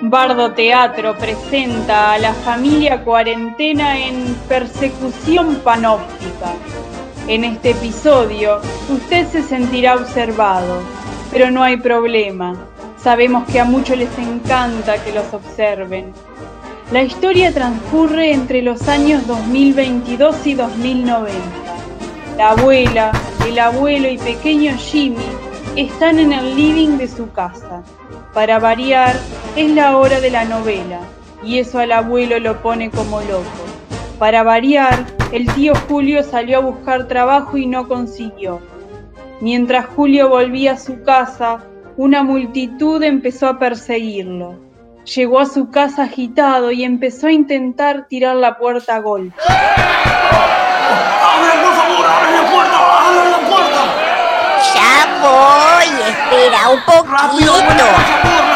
Bardo Teatro presenta a la familia cuarentena en Persecución Panóptica. En este episodio usted se sentirá observado, pero no hay problema. Sabemos que a muchos les encanta que los observen. La historia transcurre entre los años 2022 y 2090. La abuela, el abuelo y pequeño Jimmy están en el living de su casa. Para variar, es la hora de la novela, y eso al abuelo lo pone como loco. Para variar, el tío Julio salió a buscar trabajo y no consiguió. Mientras Julio volvía a su casa, una multitud empezó a perseguirlo. Llegó a su casa agitado y empezó a intentar tirar la puerta a golpe. ¡Abran, por favor! ¡Abran la puerta! ¡Abran la puerta! Ya voy, espera un ¡Rápido, abuela, poquito. por favor, rápido!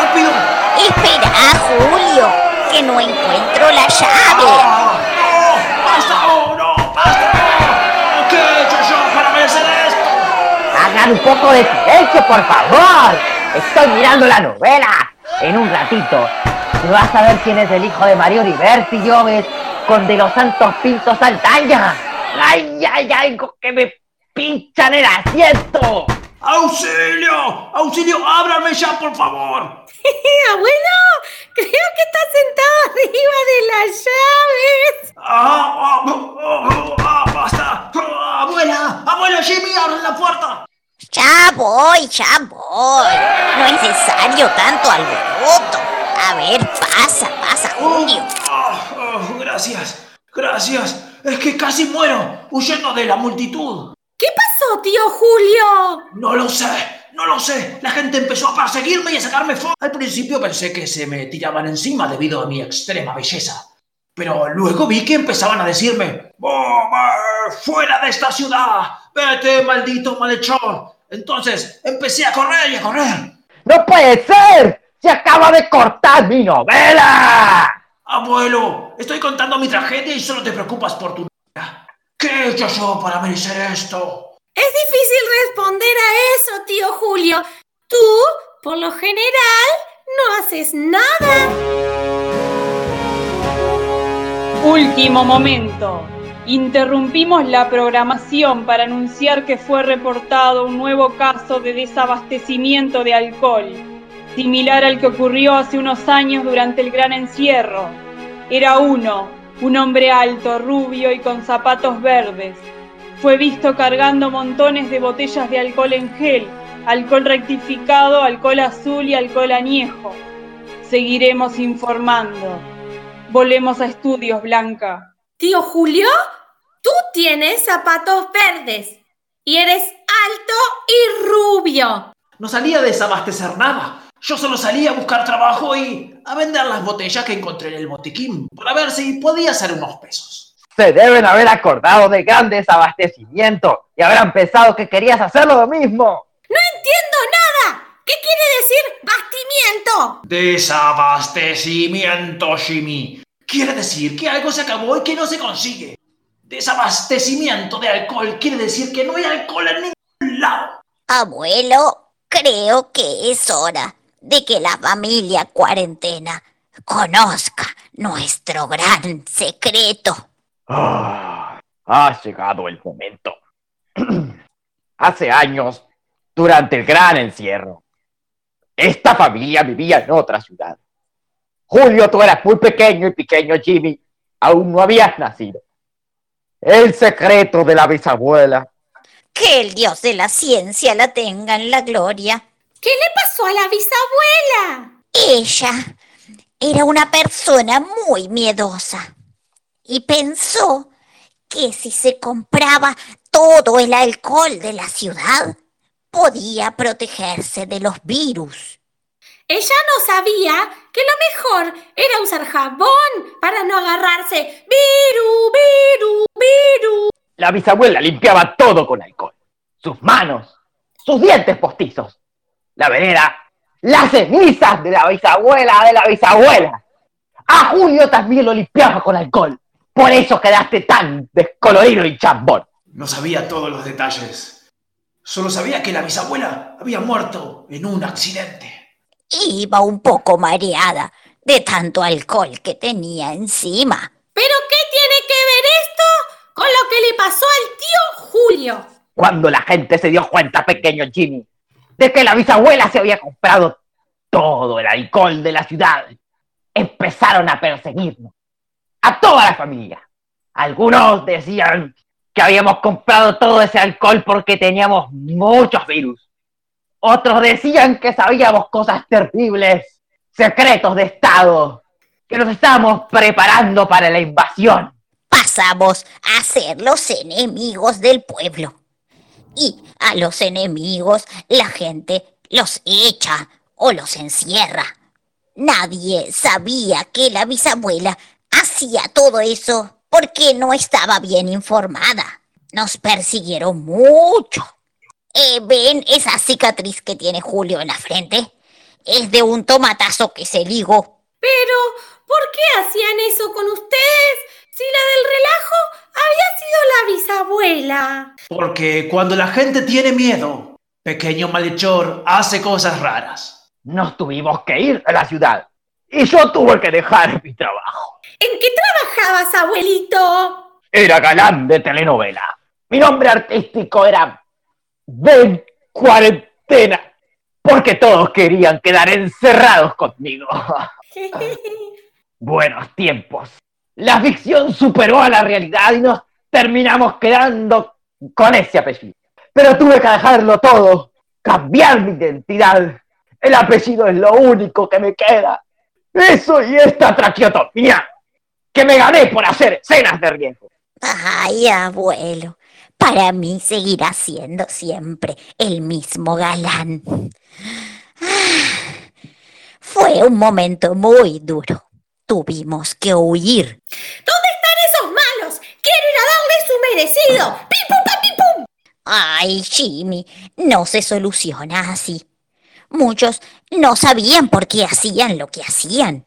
Espera, Julio, que no encuentro la llave. ¡Ah! ¡No! ¡Basta! ¡Oh, no! ¡Basta! ¡No! ¿Qué he hecho yo para merecer esto? Hagan un poco de silencio, por favor. Estoy mirando la novela. En un ratito vas a ver quién es el hijo de Mario Liberti, Lloves, con de los Santos Pintos Saltaña. ¡Ay, ay, ay! ¡Que me pinchan el asiento! ¡Auxilio! ¡Auxilio! ¡Ábranme ya, por favor! Abuelo, creo que está sentado arriba de las llaves. ¡Ah! ah, ah, ah, ¡Basta! Ah, ¡Abuela! ¡Abuela Jimmy! ¡Abran la puerta! Ya voy, ya voy. No es necesario tanto alboroto. A ver, pasa, pasa, Julio. Ah, ah, gracias, gracias. Es que casi muero huyendo de la multitud. ¿Qué pasó, tío Julio? No lo sé, no lo sé. La gente empezó a perseguirme y a sacarme fotos. Al principio pensé que se me tiraban encima debido a mi extrema belleza. Pero luego vi que empezaban a decirme, "Oh, eh, ¡Fuera de esta ciudad! ¡Vete, maldito malhechor! Entonces empecé a correr y a correr. ¡No puede ser! ¡Se acaba de cortar mi novela! Abuelo, estoy contando mi tragedia y solo te preocupas por tu novia. ¿Qué he hecho yo para merecer esto? Es difícil responder a eso, tío Julio. Tú, por lo general, no haces nada. Último momento. Interrumpimos la programación para anunciar que fue reportado un nuevo caso de desabastecimiento de alcohol, similar al que ocurrió hace unos años durante el gran encierro. Era uno, un hombre alto, rubio y con zapatos verdes. Fue visto cargando montones de botellas de alcohol en gel, alcohol rectificado, alcohol azul y alcohol añejo. Seguiremos informando. Volvemos a estudios, Blanca. Tío Julio, tú tienes zapatos verdes y eres alto y rubio. No salía a desabastecer nada. Yo solo salía a buscar trabajo y a vender las botellas que encontré en el botiquín para ver si podía hacer unos pesos. Se deben haber acordado de gran desabastecimiento y habrán pensado que querías hacerlo lo mismo. No entiendo nada. ¿Qué quiere decir bastimiento? Desabastecimiento, Jimmy. Quiere decir que algo se acabó y que no se consigue. Desabastecimiento de alcohol quiere decir que no hay alcohol en ningún lado. Abuelo, creo que es hora de que la familia cuarentena conozca nuestro gran secreto. Ah, ha llegado el momento. Hace años, durante el gran encierro, esta familia vivía en otra ciudad. Julio, tú eras muy pequeño y pequeño Jimmy, aún no habías nacido. El secreto de la bisabuela. Que el Dios de la ciencia la tenga en la gloria. ¿Qué le pasó a la bisabuela? Ella era una persona muy miedosa y pensó que si se compraba todo el alcohol de la ciudad, podía protegerse de los virus. Ella no sabía que lo mejor era usar jabón para no agarrarse viru, viru, viru. La bisabuela limpiaba todo con alcohol. Sus manos, sus dientes postizos, la venera, las cenizas de la bisabuela de la bisabuela. A Julio también lo limpiaba con alcohol. Por eso quedaste tan descolorido y chambón. No sabía todos los detalles. Solo sabía que la bisabuela había muerto en un accidente. Iba un poco mareada, de tanto alcohol que tenía encima. ¿Pero qué tiene que ver esto con lo que le pasó al tío Julio? Cuando la gente se dio cuenta, pequeño Jimmy, de que la bisabuela se había comprado todo el alcohol de la ciudad, empezaron a perseguirnos, a toda la familia. Algunos decían que habíamos comprado todo ese alcohol porque teníamos muchos virus. Otros decían que sabíamos cosas terribles, secretos de Estado, que nos estábamos preparando para la invasión. Pasamos a ser los enemigos del pueblo. Y a los enemigos la gente los echa o los encierra. Nadie sabía que la bisabuela hacía todo eso porque no estaba bien informada. Nos persiguieron mucho. Eh, ¿Ven esa cicatriz que tiene Julio en la frente? Es de un tomatazo que se ligó. Pero, ¿por qué hacían eso con ustedes? Si la del relajo había sido la bisabuela. Porque cuando la gente tiene miedo, pequeño malhechor hace cosas raras. Nos tuvimos que ir a la ciudad y yo tuve que dejar mi trabajo. ¿En qué trabajabas, abuelito? Era galán de telenovela. Mi nombre artístico era Ben Cuarentena, porque todos querían quedar encerrados conmigo. Buenos tiempos. La ficción superó a la realidad y nos terminamos quedando con ese apellido. Pero tuve que dejarlo todo, cambiar mi identidad. El apellido es lo único que me queda. Eso y esta tracheotomía que me gané por hacer escenas de riesgo. Ay, abuelo, para mí seguirá siendo siempre el mismo galán. Ah, Fue un momento muy duro. Tuvimos que huir. ¿Dónde están esos malos? Quiero ir a darles su merecido. ¡Pim, pum, pa, pim, pum! Ay, Jimmy, no se soluciona así. Muchos no sabían por qué hacían lo que hacían.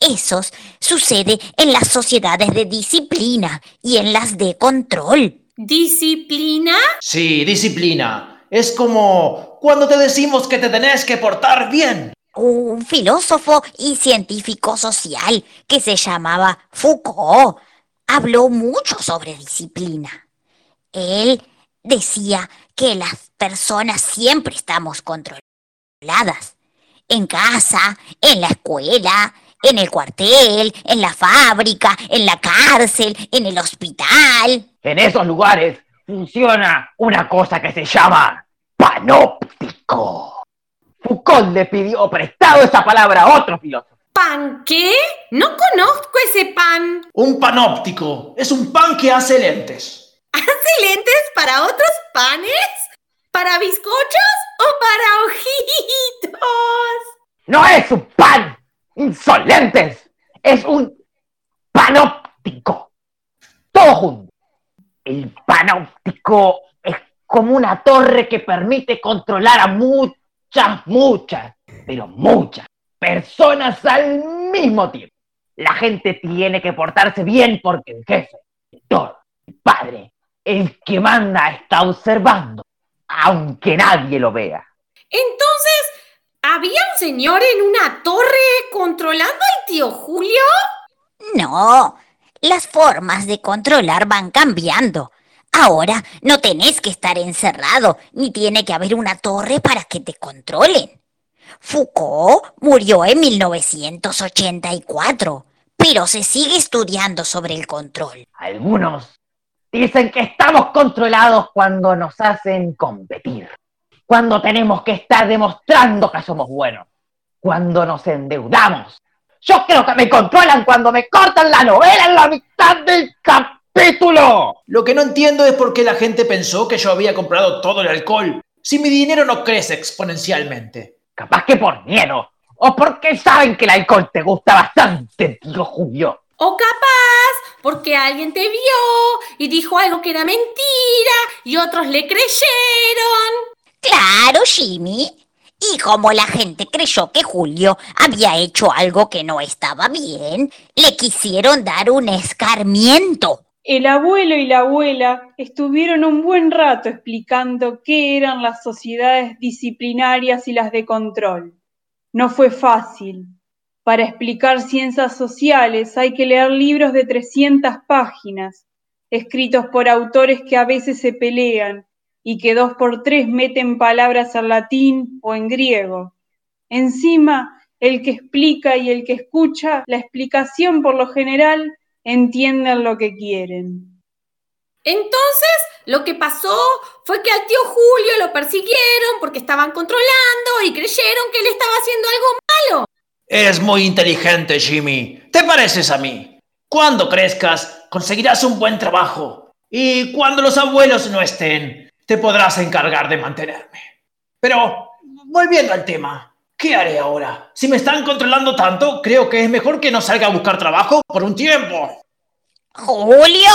Eso sucede en las sociedades de disciplina y en las de control. ¿Disciplina? Sí, disciplina. Es como cuando te decimos que te tenés que portar bien. Un filósofo y científico social que se llamaba Foucault habló mucho sobre disciplina. Él decía que las personas siempre estamos controladas. En casa, en la escuela, en el cuartel, en la fábrica, en la cárcel, en el hospital. En esos lugares funciona una cosa que se llama panóptico. Foucault le pidió prestado esa palabra a otro filósofo. ¿Pan qué? No conozco ese pan. Un panóptico es un pan que hace lentes. ¿Hace lentes para otros panes? ¿Para bizcochos o para ojitos? No es un pan, insolentes. Es un panóptico. Todo junto. El panóptico es como una torre que permite controlar a muchas, muchas, pero muchas personas al mismo tiempo. La gente tiene que portarse bien porque el jefe, el doctor, el padre, el que manda está observando, aunque nadie lo vea. Entonces, ¿había un señor en una torre controlando al tío Julio? No, las formas de controlar van cambiando. Ahora no tenés que estar encerrado, ni tiene que haber una torre para que te controlen. Foucault murió en 1984, pero se sigue estudiando sobre el control. Algunos dicen que estamos controlados cuando nos hacen competir, cuando tenemos que estar demostrando que somos buenos, cuando nos endeudamos. Yo creo que me controlan cuando me cortan la novela en la mitad del capítulo. Lo que no entiendo es por qué la gente pensó que yo había comprado todo el alcohol, si mi dinero no crece exponencialmente. Capaz que por miedo, o porque saben que el alcohol te gusta bastante, tío Julio. O capaz porque alguien te vio y dijo algo que era mentira y otros le creyeron. Claro, Jimmy. Y como la gente creyó que Julio había hecho algo que no estaba bien, le quisieron dar un escarmiento. El abuelo y la abuela estuvieron un buen rato explicando qué eran las sociedades disciplinarias y las de control. No fue fácil. Para explicar ciencias sociales hay que leer libros de 300 páginas, escritos por autores que a veces se pelean y que dos por tres meten palabras en latín o en griego. Encima, el que explica y el que escucha la explicación por lo general entienden lo que quieren. Entonces, lo que pasó fue que al tío Julio lo persiguieron porque estaban controlando y creyeron que él estaba haciendo algo malo. Es muy inteligente, Jimmy. ¿Te pareces a mí? Cuando crezcas, conseguirás un buen trabajo. Y cuando los abuelos no estén, te podrás encargar de mantenerme. Pero, volviendo al tema, ¿qué haré ahora? Si me están controlando tanto, creo que es mejor que no salga a buscar trabajo por un tiempo. Julio,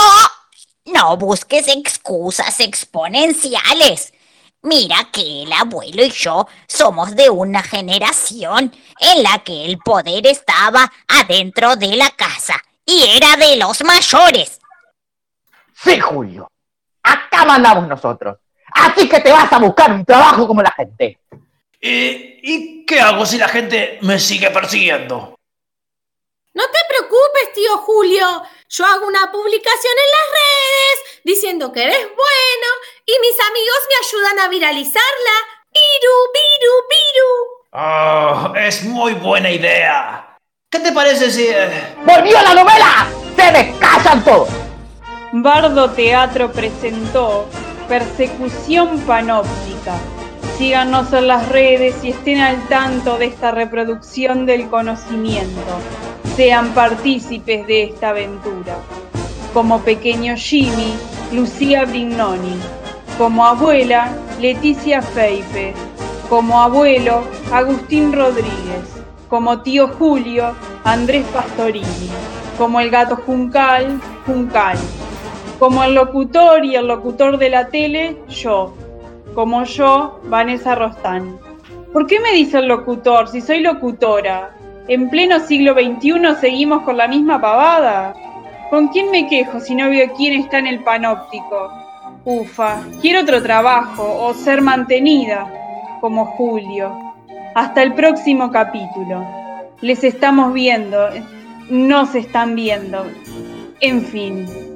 no busques excusas exponenciales. Mira que el abuelo y yo somos de una generación en la que el poder estaba adentro de la casa y era de los mayores. Sí, Julio. Acá mandamos nosotros. Así que te vas a buscar un trabajo como la gente. ¿Y, ¿Y qué hago si la gente me sigue persiguiendo? No te preocupes, tío Julio. Yo hago una publicación en las redes diciendo que eres bueno y mis amigos me ayudan a viralizarla. Piru, piru, piru. Oh, es muy buena idea. ¿Qué te parece si... eh, ¡Volvió la novela! ¡Se descasan todos! Bardo Teatro presentó Persecución Panóptica. Síganos en las redes y estén al tanto de esta reproducción del conocimiento. Sean partícipes de esta aventura. Como pequeño Jimmy, Lucía Brignoni. Como abuela, Leticia Feipe. Como abuelo, Agustín Rodríguez. Como tío Julio, Andrés Pastorini. Como el gato Juncal, Juncal. Como el locutor y el locutor de la tele, yo. Como yo, Vanessa Rostán. ¿Por qué me dice el locutor si soy locutora? ¿En pleno siglo XXI seguimos con la misma pavada? ¿Con quién me quejo si no veo quién está en el panóptico? Ufa, quiero otro trabajo o ser mantenida, como Julio. Hasta el próximo capítulo. Les estamos viendo, no se están viendo. En fin.